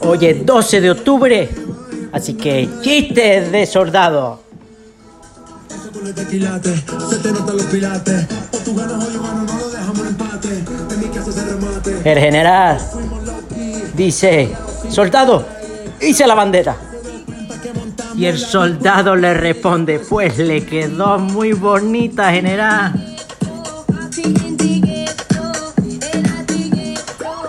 Hoy es 12 de octubre, así que chistes de soldado. El general dice, soldado, hice la bandera. Y el soldado le responde, pues le quedó muy bonita, general.